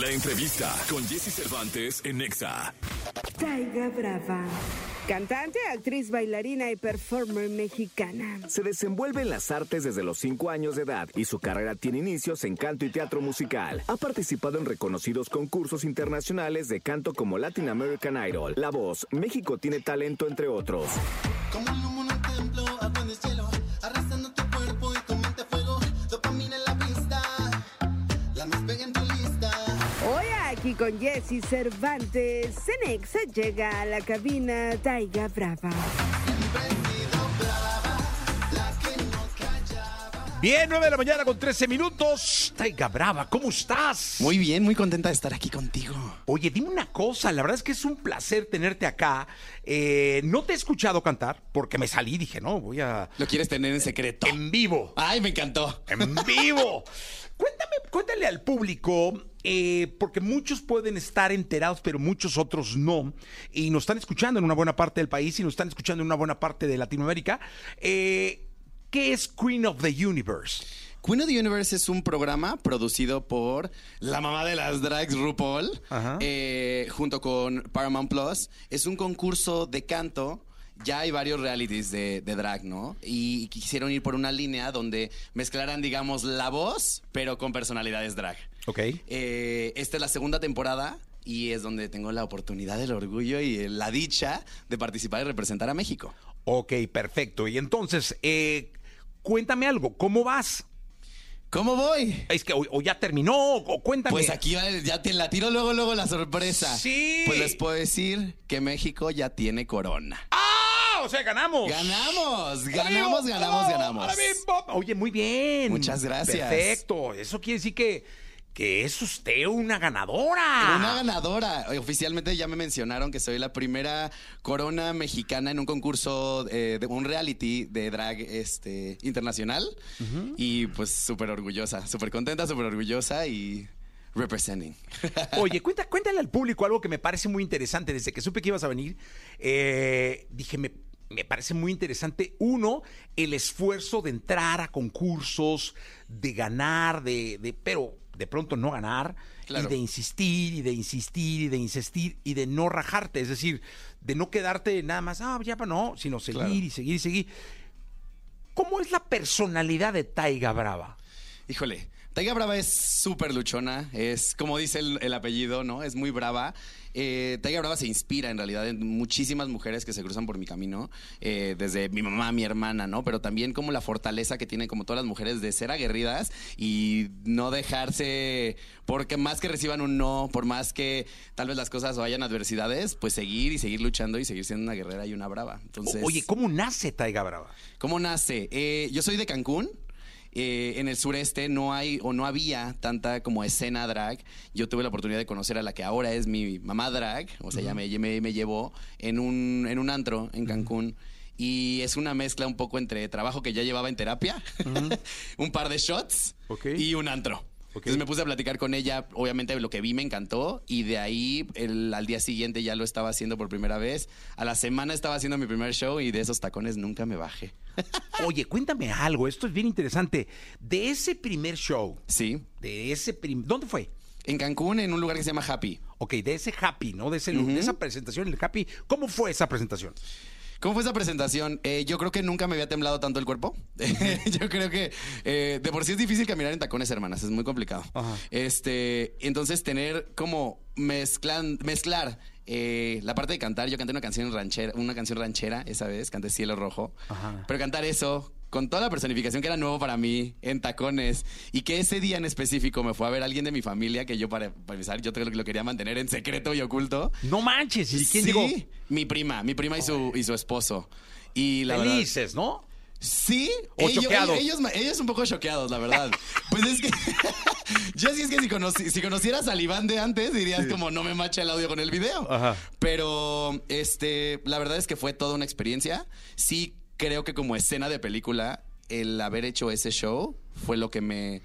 La entrevista con Jesse Cervantes en Nexa. Taiga Brava. Cantante, actriz, bailarina y performer mexicana. Se desenvuelve en las artes desde los 5 años de edad y su carrera tiene inicios en canto y teatro musical. Ha participado en reconocidos concursos internacionales de canto como Latin American Idol, La Voz, México tiene talento, entre otros. Como con Jesse Cervantes, Cenexa llega a la cabina Taiga Brava. Bien, 9 de la mañana con 13 minutos. Taiga Brava, ¿cómo estás? Muy bien, muy contenta de estar aquí contigo. Oye, dime una cosa, la verdad es que es un placer tenerte acá. Eh, no te he escuchado cantar porque me salí y dije, no, voy a... Lo quieres tener en secreto. En vivo. Ay, me encantó. En vivo. Cuéntame, cuéntale al público, eh, porque muchos pueden estar enterados, pero muchos otros no. Y nos están escuchando en una buena parte del país y nos están escuchando en una buena parte de Latinoamérica. Eh, ¿Qué es Queen of the Universe? Queen of the Universe es un programa producido por la mamá de las drags, RuPaul, eh, junto con Paramount Plus. Es un concurso de canto. Ya hay varios realities de, de drag, ¿no? Y quisieron ir por una línea donde mezclaran, digamos, la voz, pero con personalidades drag. Ok. Eh, esta es la segunda temporada y es donde tengo la oportunidad, el orgullo y la dicha de participar y representar a México. Ok, perfecto. Y entonces, eh, cuéntame algo, ¿cómo vas? ¿Cómo voy? Es que o, o ya terminó, o cuéntame. Pues aquí va, ya te la tiro luego, luego la sorpresa. Sí. Pues les puedo decir que México ya tiene corona. ¡Ah! O sea, ganamos. ¡Ganamos! ¡Ahora ¡Ganamos, ganamos, ¡Oh! ganamos! Oye, muy bien. Muchas gracias. Perfecto. Eso quiere decir que, que es usted una ganadora. Una ganadora. Oficialmente ya me mencionaron que soy la primera corona mexicana en un concurso eh, de un reality de drag este, internacional. Y pues súper orgullosa, súper contenta, súper orgullosa y representing. Oye, cuenta, cuéntale al público algo que me parece muy interesante. Desde que supe que ibas a venir, eh, dije, me, me parece muy interesante. Uno, el esfuerzo de entrar a concursos, de ganar, de, de pero de pronto no ganar, Claro. y de insistir, y de insistir, y de insistir, y de no rajarte. Es decir, de no quedarte nada más, ah, ya pa' no, sino seguir Claro. y seguir y seguir. ¿Cómo es la personalidad de Taiga Brava? Híjole, Taiga Brava es súper luchona, es como dice el, el apellido, ¿no? Es muy brava. Eh, Taiga Brava se inspira en realidad en muchísimas mujeres que se cruzan por mi camino, eh, desde mi mamá, mi hermana, ¿no? Pero también como la fortaleza que tienen como todas las mujeres de ser aguerridas y no dejarse, porque más que reciban un no, por más que tal vez las cosas o hayan adversidades, pues seguir y seguir luchando y seguir siendo una guerrera y una brava. Entonces, Oye, ¿cómo nace Taiga Brava? ¿Cómo nace? Eh, yo soy de Cancún. Eh, en el sureste no hay o no había tanta como escena drag. Yo tuve la oportunidad de conocer a la que ahora es mi mamá drag, o sea, ella me, me, me llevó en un, en un antro en Cancún. Y es una mezcla un poco entre trabajo que ya llevaba en terapia, un par de shots y un antro. Entonces me puse a platicar con ella, obviamente lo que vi me encantó y de ahí el- al día siguiente ya lo estaba haciendo por primera vez. A la semana estaba haciendo mi primer show y de esos tacones nunca me bajé. Oye, cuéntame algo, esto es bien interesante. De ese primer show, Sí, de ese prim- ¿dónde fue? en Cancún en un lugar que se llama Happy. Ok, de ese Happy, ¿no? De, ese, de esa presentación, el Happy. ¿Cómo fue esa presentación? ¿Cómo fue esa presentación? Eh, yo creo que nunca me había temblado tanto el cuerpo. yo creo que eh, de por sí es difícil caminar en tacones, hermanas. Es muy complicado. Ajá. Este, entonces tener como mezclan, mezclar eh, la parte de cantar. Yo canté una canción ranchera, una canción ranchera esa vez, canté Cielo Rojo. Ajá. Pero cantar eso con toda la personificación que era nuevo para mí en tacones y que ese día en específico me fue a ver alguien de mi familia que yo para, para empezar yo creo que lo quería mantener en secreto y oculto. No manches, ¿y quién sí, digo? mi prima, mi prima y su, y su esposo. Y la verdad- Felices, ¿no? Sí, O ellos, choqueados. Ellos, ellos un poco choqueados, la verdad. pues es que. yo sí es que si, conoci- si conocieras al Iván de antes, dirías como no me macha el audio con el video. Ajá. Pero este, la verdad es que fue toda una experiencia. Sí, creo que como escena de película, el haber hecho ese show fue lo que me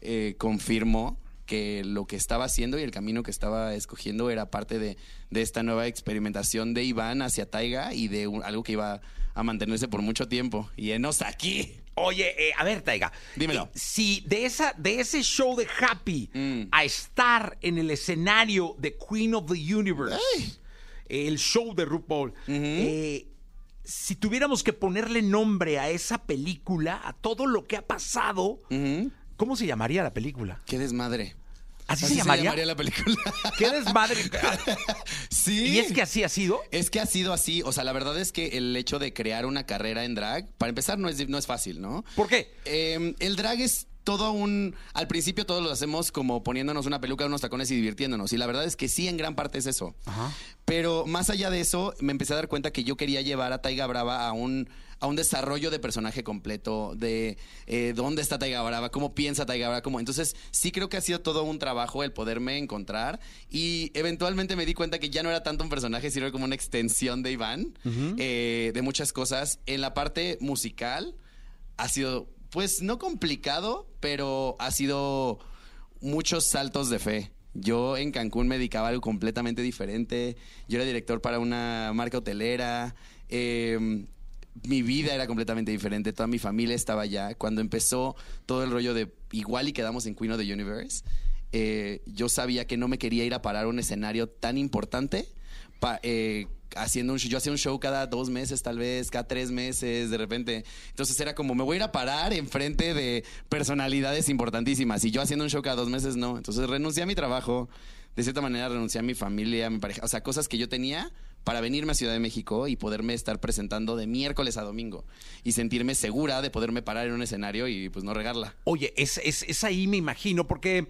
eh, confirmó que lo que estaba haciendo y el camino que estaba escogiendo era parte de, de esta nueva experimentación de Iván hacia Taiga y de un- algo que iba a mantenerse por mucho tiempo. Y enos aquí. Oye, eh, a ver, Taiga. Dímelo. Eh, si de, esa, de ese show de Happy Mm. a estar en el escenario de Queen of the Universe, el show de RuPaul, eh, si tuviéramos que ponerle nombre a esa película, a todo lo que ha pasado. ¿cómo se llamaría la película? Qué desmadre. ¿Así, se llamaría? la película. ¿Qué desmadre? sí. ¿Y es que así ha sido? Es que ha sido así. O sea, la verdad es que el hecho de crear una carrera en drag, para empezar, no es, no es fácil, ¿no? ¿Por qué? Eh, el drag es todo un... Al principio todos lo hacemos como poniéndonos una peluca, unos tacones y divirtiéndonos. Y la verdad es que sí, en gran parte es eso. Pero más allá de eso, me empecé a dar cuenta que yo quería llevar a Taiga Brava a un, a un desarrollo de personaje completo, de eh, dónde está Taiga Brava, cómo piensa Taiga Brava. Cómo... Entonces, sí creo que ha sido todo un trabajo el poderme encontrar. Y eventualmente me di cuenta que ya no era tanto un personaje, sino como una extensión de Iván, eh, de muchas cosas. En la parte musical ha sido, pues, no complicado, pero ha sido muchos saltos de fe. Yo en Cancún me dedicaba a algo completamente diferente. Yo era director para una marca hotelera. Eh, mi vida era completamente diferente. Toda mi familia estaba allá. Cuando empezó todo el rollo de igual y quedamos en Queen of the Universe, eh, yo sabía que no me quería ir a parar a un escenario tan importante. pa- eh, haciendo un show, yo hacía un show cada dos meses tal vez, cada tres meses, de repente. Entonces era como, me voy a ir a parar enfrente de personalidades importantísimas. Y yo haciendo un show cada dos meses, no. Entonces renuncié a mi trabajo. De cierta manera renuncié a mi familia, a mi pareja. O sea, cosas que yo tenía para venirme a Ciudad de México y poderme estar presentando de miércoles a domingo. Y sentirme segura de poderme parar en un escenario y pues no regarla. Oye, es, es, ahí me imagino, porque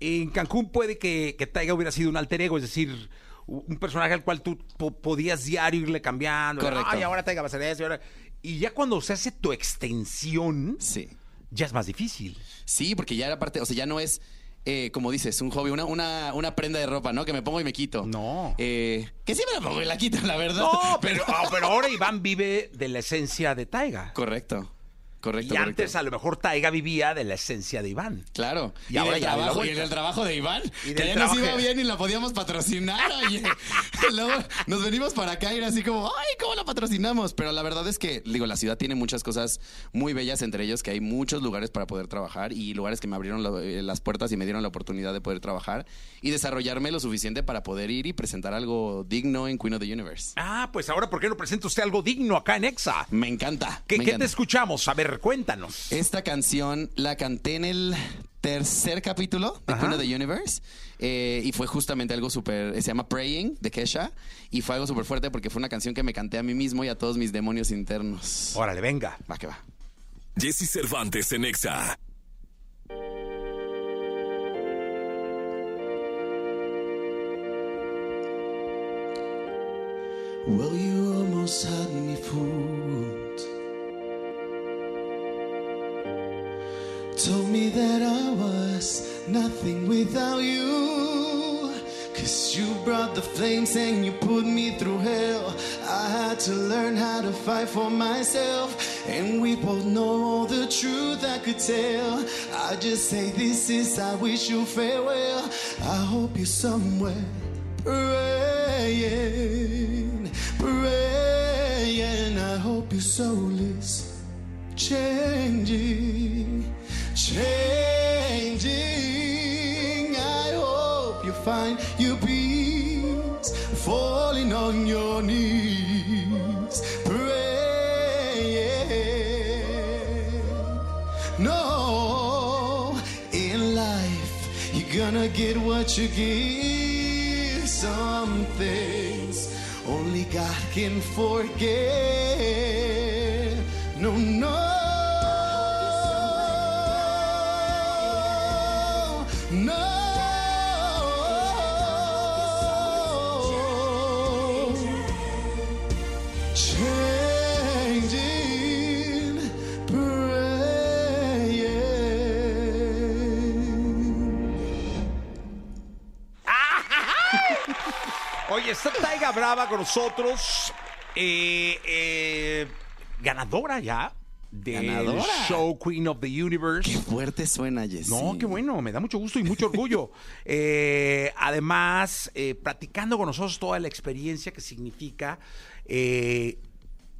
en Cancún puede que, que Taiga hubiera sido un alter ego, es decir, un personaje al cual tú po- podías diario irle cambiando. Correcto. Ay, ahora Taiga va a ser eso. y ahora- Y ya cuando se hace tu extensión, Sí. ya es más difícil. Sí, porque ya era parte, o sea, ya no es, eh, como dices, un hobby, una, una, una prenda de ropa, ¿no? Que me pongo y me quito. No. Eh, que sí me la pongo y la quito, la verdad. No, pero, ah, pero ahora Iván vive de la esencia de Taiga. Correcto. Correcto. Y correcto. antes a lo mejor Taiga vivía de la esencia de Iván. Claro. Y ahora del ya le da trabajo, y de Iván. Y que ya nos iba bien y la podíamos patrocinar, oye. Luego nos venimos para acá y era así como, ay, ¿cómo la patrocinamos? Pero la verdad es que, digo, la ciudad tiene muchas cosas muy bellas, entre ellos que hay muchos lugares para poder trabajar y lugares que me abrieron la- eh, las puertas y me dieron la oportunidad de poder trabajar y desarrollarme lo suficiente para poder ir y presentar algo digno en Queen of the Universe. Ah, pues ahora, ¿por qué no presenta usted algo digno acá en Exa? Me encanta. ¿Qué, me qué te escuchamos? A ver, cuéntanos. Esta canción la canté en el tercer capítulo de Ajá. Queen of the Universe eh, y fue justamente algo súper, se llama Praying de Kesha y fue algo súper fuerte porque fue una canción que me canté a mí mismo y a todos mis demonios internos. Órale, venga. Va que va. Jesse Cervantes en Exa. Well, you almost had me fooled. Told me that I was nothing without you. Cause you brought the flames and you put me through hell. I had to learn how to fight for myself. And we both know all the truth I could tell. I just say this is, I wish you farewell. I hope you're somewhere praying, praying. I hope your soul is changing, changing. I hope you find your peace, falling on your knees, praying. No, in life, you're gonna get what you give. Some things only God can forget. No, no. No. Oye, está Taiga Brava con nosotros. eh, eh, ganadora ya del Ganadora. show Queen of the Universe. Qué fuerte suena, Jessy. No, qué bueno, me da mucho gusto y mucho orgullo. Eh, además, eh, platicando con nosotros toda la experiencia que significa, eh,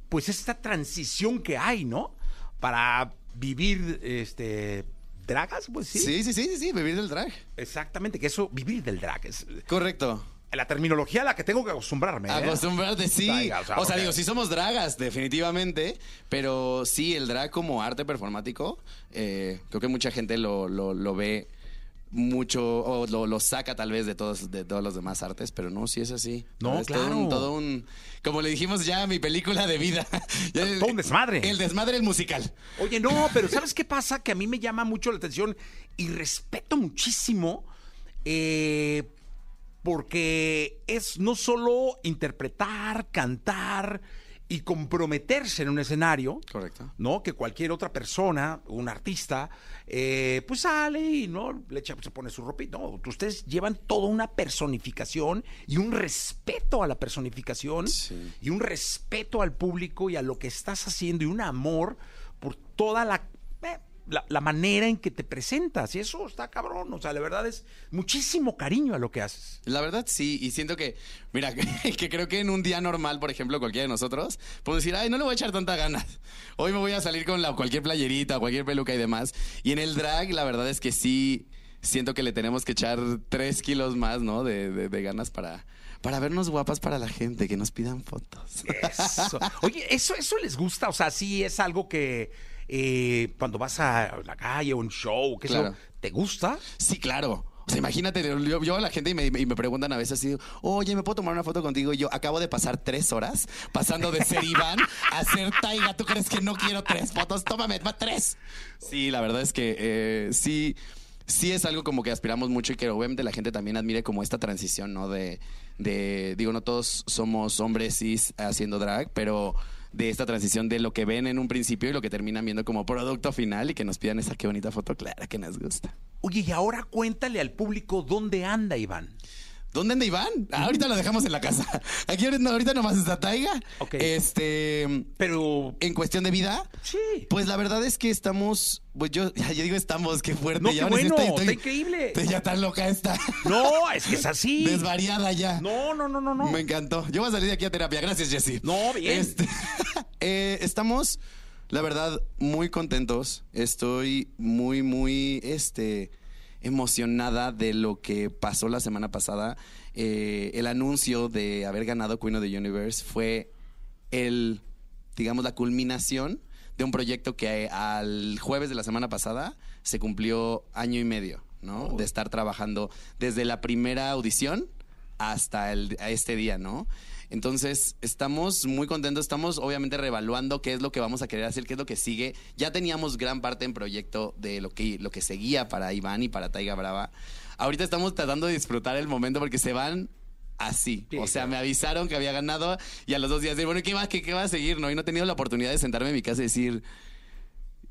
pues esta transición que hay, ¿no? Para vivir, este, dragas, pues sí. Sí, sí, sí, sí, sí, vivir del drag. Exactamente, que eso, vivir del drag, es Correcto. La terminología a la que tengo que acostumbrarme. ¿eh? Acostumbrarte, sí. O sea, o sea, ok. digo, sí somos dragas, definitivamente. Pero sí, el drag como arte performático, eh, creo que mucha gente lo, lo, lo ve mucho, o lo, lo saca tal vez de todos, de todos los demás artes, pero no, sí es así. No, es todo claro. un- Todo un, como le dijimos ya, mi película de vida. Todo un desmadre. El desmadre el musical. Oye, no, pero ¿sabes qué pasa? Que a mí me llama mucho la atención y respeto muchísimo eh, porque es no solo interpretar, cantar y comprometerse en un escenario, Correcto. ¿no? Que cualquier otra persona, un artista, eh, pues sale y no le echa, se pone su ropita. No, ustedes llevan toda una personificación y un respeto a la personificación Sí. y un respeto al público y a lo que estás haciendo y un amor por toda la, la, la manera en que te presentas. Y eso está cabrón. O sea, la verdad es muchísimo cariño a lo que haces. La verdad sí, y siento que, mira, que, creo que en un día normal, por ejemplo, cualquiera de nosotros, podemos decir, ay, no le voy a echar tanta ganas. Hoy me voy a salir con la, cualquier playerita, cualquier peluca y demás. Y en el drag, la verdad es que sí, siento que le tenemos que echar tres kilos más, ¿no? De, de- de ganas para, para vernos guapas para la gente, que nos pidan fotos. Eso. Oye, ¿eso, ¿eso les gusta? O sea, sí es algo que eh, cuando vas a la calle o un show, que Claro. eso, ¿te gusta? Sí, claro. O sea, imagínate, yo, yo a la gente y me, y me preguntan a veces así, oye, ¿me puedo tomar una foto contigo? Y yo acabo de pasar tres horas pasando de ser Iván a ser Taiga. ¿Tú crees que no quiero tres fotos? Tómame, va tres. Sí, la verdad es que eh, sí, sí es algo como que aspiramos mucho y que obviamente la gente también admire como esta transición, ¿no? De, de digo, no todos somos hombres cis haciendo drag, pero de esta transición de lo que ven en un principio y lo que terminan viendo como producto final y que nos pidan esa qué bonita foto, claro que nos gusta. Oye, y ahora cuéntale al público dónde anda Iván. ¿Dónde anda Iván? Ah, ahorita lo dejamos en la casa. Aquí ahorita, ahorita nomás está Taiga. Ok. Este. Pero, En cuestión de vida, sí. pues la verdad es que estamos. Pues yo, yo digo estamos, qué fuerte. No, ya qué bueno, estoy- está increíble. ya tan loca esta. No, es que es así. Desvariada ya. No, no, no, no, no. Me encantó. Yo voy a salir de aquí a terapia. Gracias, Jessy. No, bien. Este, eh, estamos, la verdad, muy contentos. Estoy muy, muy, este, emocionada de lo que pasó la semana pasada. Eh, el anuncio de haber ganado Queen of the Universe fue el, digamos, la culminación de un proyecto que al jueves de la semana pasada se cumplió año y medio, ¿no? De estar trabajando desde la primera audición hasta el, a este día, ¿no? Entonces, estamos muy contentos, estamos obviamente reevaluando qué es lo que vamos a querer hacer, qué es lo que sigue. Ya teníamos gran parte en proyecto de lo que, lo que seguía para Iván y para Taiga Brava. Ahorita estamos tratando de disfrutar el momento porque se van así. Sí, o sea, me avisaron que había ganado y a los dos días de, bueno, ¿qué va, qué, qué va a seguir? ¿no? Y no he tenido la oportunidad de sentarme en mi casa y decir,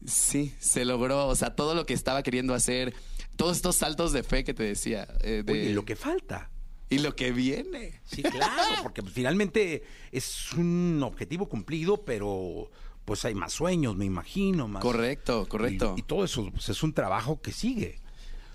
sí, se logró. O sea, todo lo que estaba queriendo hacer, todos estos saltos de fe que te decía. eh, de- Oye, lo que falta. Y lo que viene. Sí, claro, porque finalmente es un objetivo cumplido, pero pues hay más sueños, me imagino. Más, Correcto, correcto. Y, y todo eso pues, es un trabajo que sigue.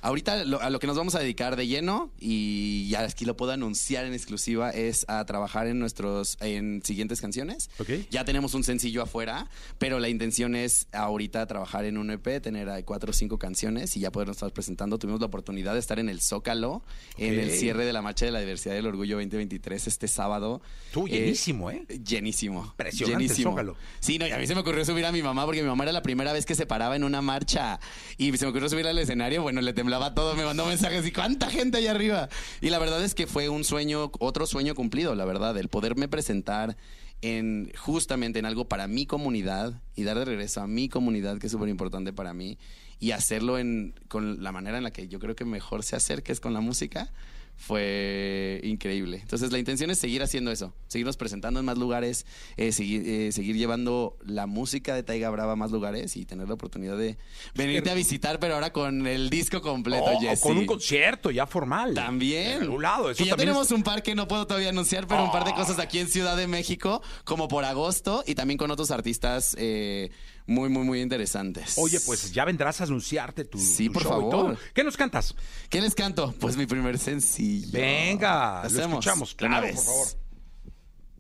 Ahorita lo- a lo que nos vamos a dedicar de lleno y ya aquí lo puedo anunciar en exclusiva es a trabajar en nuestros en siguientes canciones. Ok. Ya tenemos un sencillo afuera, pero la intención es ahorita trabajar en un EP, tener cuatro o cinco canciones y ya podernos estar presentando. Tuvimos la oportunidad de estar en el Zócalo en el cierre de la Marcha de la Diversidad y el Orgullo 2023 este sábado. Tú, Eh, llenísimo, ¿eh? Llenísimo. Impresionante el Llenísimo. Zócalo. Sí, no, y a mí se me ocurrió subir a mi mamá porque mi mamá era la primera vez que se paraba en una marcha y se me ocurrió subir al escenario. Bueno, le temblaba todo, me mandó mensajes y cuánta gente allá arriba. Y la verdad es que fue un sueño, otro sueño cumplido, la verdad, el poderme presentar en justamente en algo para mi comunidad y dar de regreso a mi comunidad, que es súper importante para mí, y hacerlo en, con la manera en la que yo creo que mejor se hacer, que es con la música, fue increíble. Entonces la intención es seguir haciendo eso, seguirnos presentando en más lugares, eh, seguir, eh, seguir llevando la música de Taiga Brava a más lugares y tener la oportunidad de venirte a visitar, pero ahora con el disco completo, O- o Jesse. con un concierto ya formal. También. En lado. Eso Que ya tenemos es- un par que no puedo todavía anunciar, pero un par de Oh. cosas aquí en Ciudad de México, como por agosto, y también con otros artistas eh, muy, muy, muy interesantes. Oye, pues ya vendrás a anunciarte tu, Sí, tu por show y favor. todo. ¿Qué nos cantas? ¿Qué les canto? Pues mi primer sencillo. Venga, lo Hacemos. escuchamos, de una claro, vez. por favor.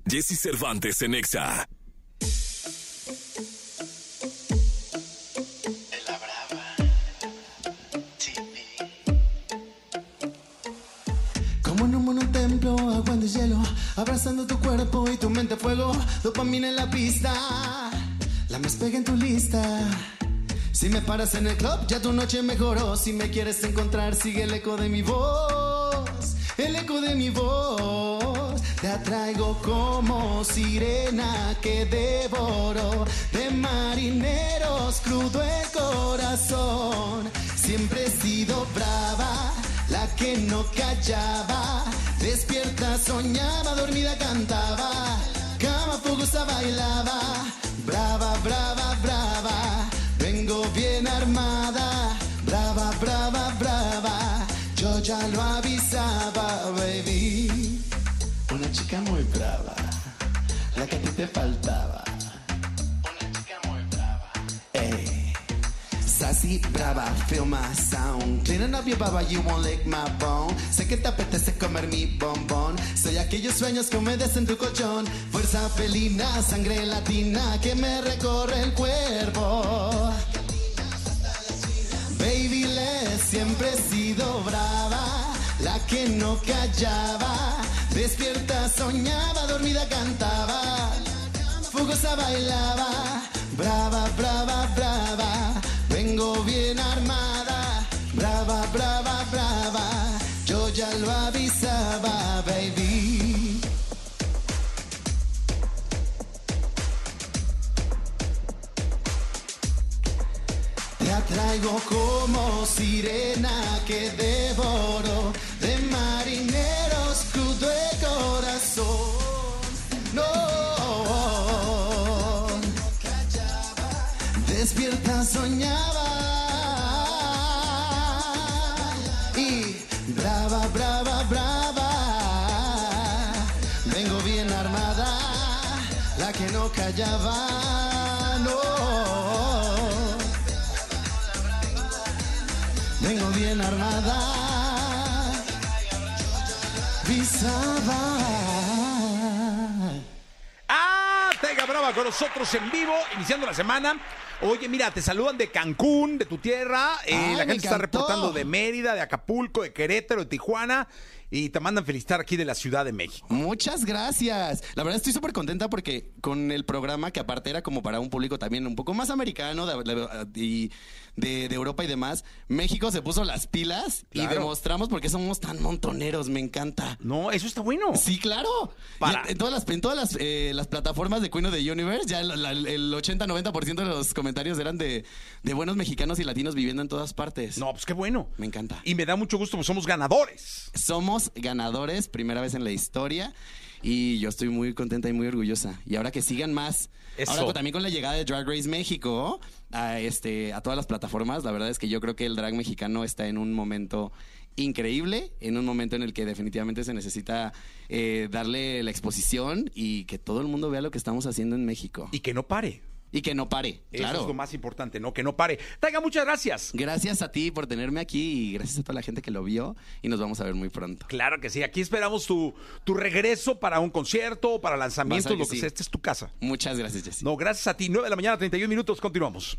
Jesse Cervantes en Exa. Como en un monotemplo, agua en hielo, abrazando tu cuerpo y tu mente a fuego, dopamina en la pista, la más pega en tu lista. Si me paras en el club, ya tu noche mejoró. Si me quieres encontrar, sigue el eco de mi voz, el eco de mi voz. Te atraigo como sirena que devoro de marineros, crudo el corazón. Siempre he sido brava la que no callaba, despierta soñaba, dormida cantaba, cama fogosa bailaba, brava, brava, brava, vengo bien armada, brava, brava, brava, yo ya lo avisaba, baby, una chica muy brava, la que a ti te faltaba, una chica muy brava, ey. Sassy, brava, feel my sound. Cleaning up your baba, you won't lick my bone. Sé que te apetece comer mi bombón. Soy aquellos sueños que humedecen en tu colchón. Fuerza felina, sangre latina que me recorre el cuerpo. Baby, les siempre he sido brava, la que no callaba. Despierta, soñaba, dormida, cantaba. Fugosa bailaba, brava, brava, brava. Vengo bien armada, brava, brava, brava. Yo ya lo avisaba, Te atraigo como sirena que devoro de marineros crudo el corazón. No. Despierta, soñaba. Y brava, brava, brava. Vengo bien armada, la que no callaba. Vengo bien armada. Visaba. Ah, Tega Brava con nosotros en vivo, iniciando la semana. Oye, mira, te saludan de Cancún, de tu tierra. eh, Ay, la gente está reportando de Mérida, de Acapulco, de Querétaro, de Tijuana. Y te mandan felicitar aquí de la Ciudad de México. Muchas gracias. La verdad estoy súper contenta porque con el programa, que aparte era como para un público también un poco más americano de, de- y de- de Europa y demás, México se puso las pilas y demostramos por qué somos tan montoneros. Me encanta. No, eso está bueno. Sí, claro. Para- En, en todas las, en todas las, eh, las plataformas de Queen of the Universe, ya el, el 80-90% de los comentarios eran de, de buenos mexicanos y latinos viviendo en todas partes. No, pues qué bueno. Me encanta. Y me da mucho gusto, pues somos ganadores. Somos ganadores, primera vez en la historia. Y yo estoy muy contenta y muy orgullosa. Y ahora que sigan más. Eso. Ahora también con la llegada de Drag Race México a, este, a todas las plataformas, la verdad es que yo creo que el drag mexicano está en un momento increíble, en un momento en el que definitivamente se necesita eh, darle la exposición y que todo el mundo vea lo que estamos haciendo en México. Y que no pare. Y que no pare, Eso es lo más importante, ¿no? Que no pare. Taiga, muchas gracias. Gracias a ti por tenerme aquí y gracias a toda la gente que lo vio y nos vamos a ver muy pronto. Claro que sí. Aquí esperamos tu, tu regreso para un concierto, para lanzamientos, lo que que sí. sea. Esta es tu casa. Muchas gracias, Jessy. No, gracias a ti. 9 de la mañana, 31 minutos. Continuamos.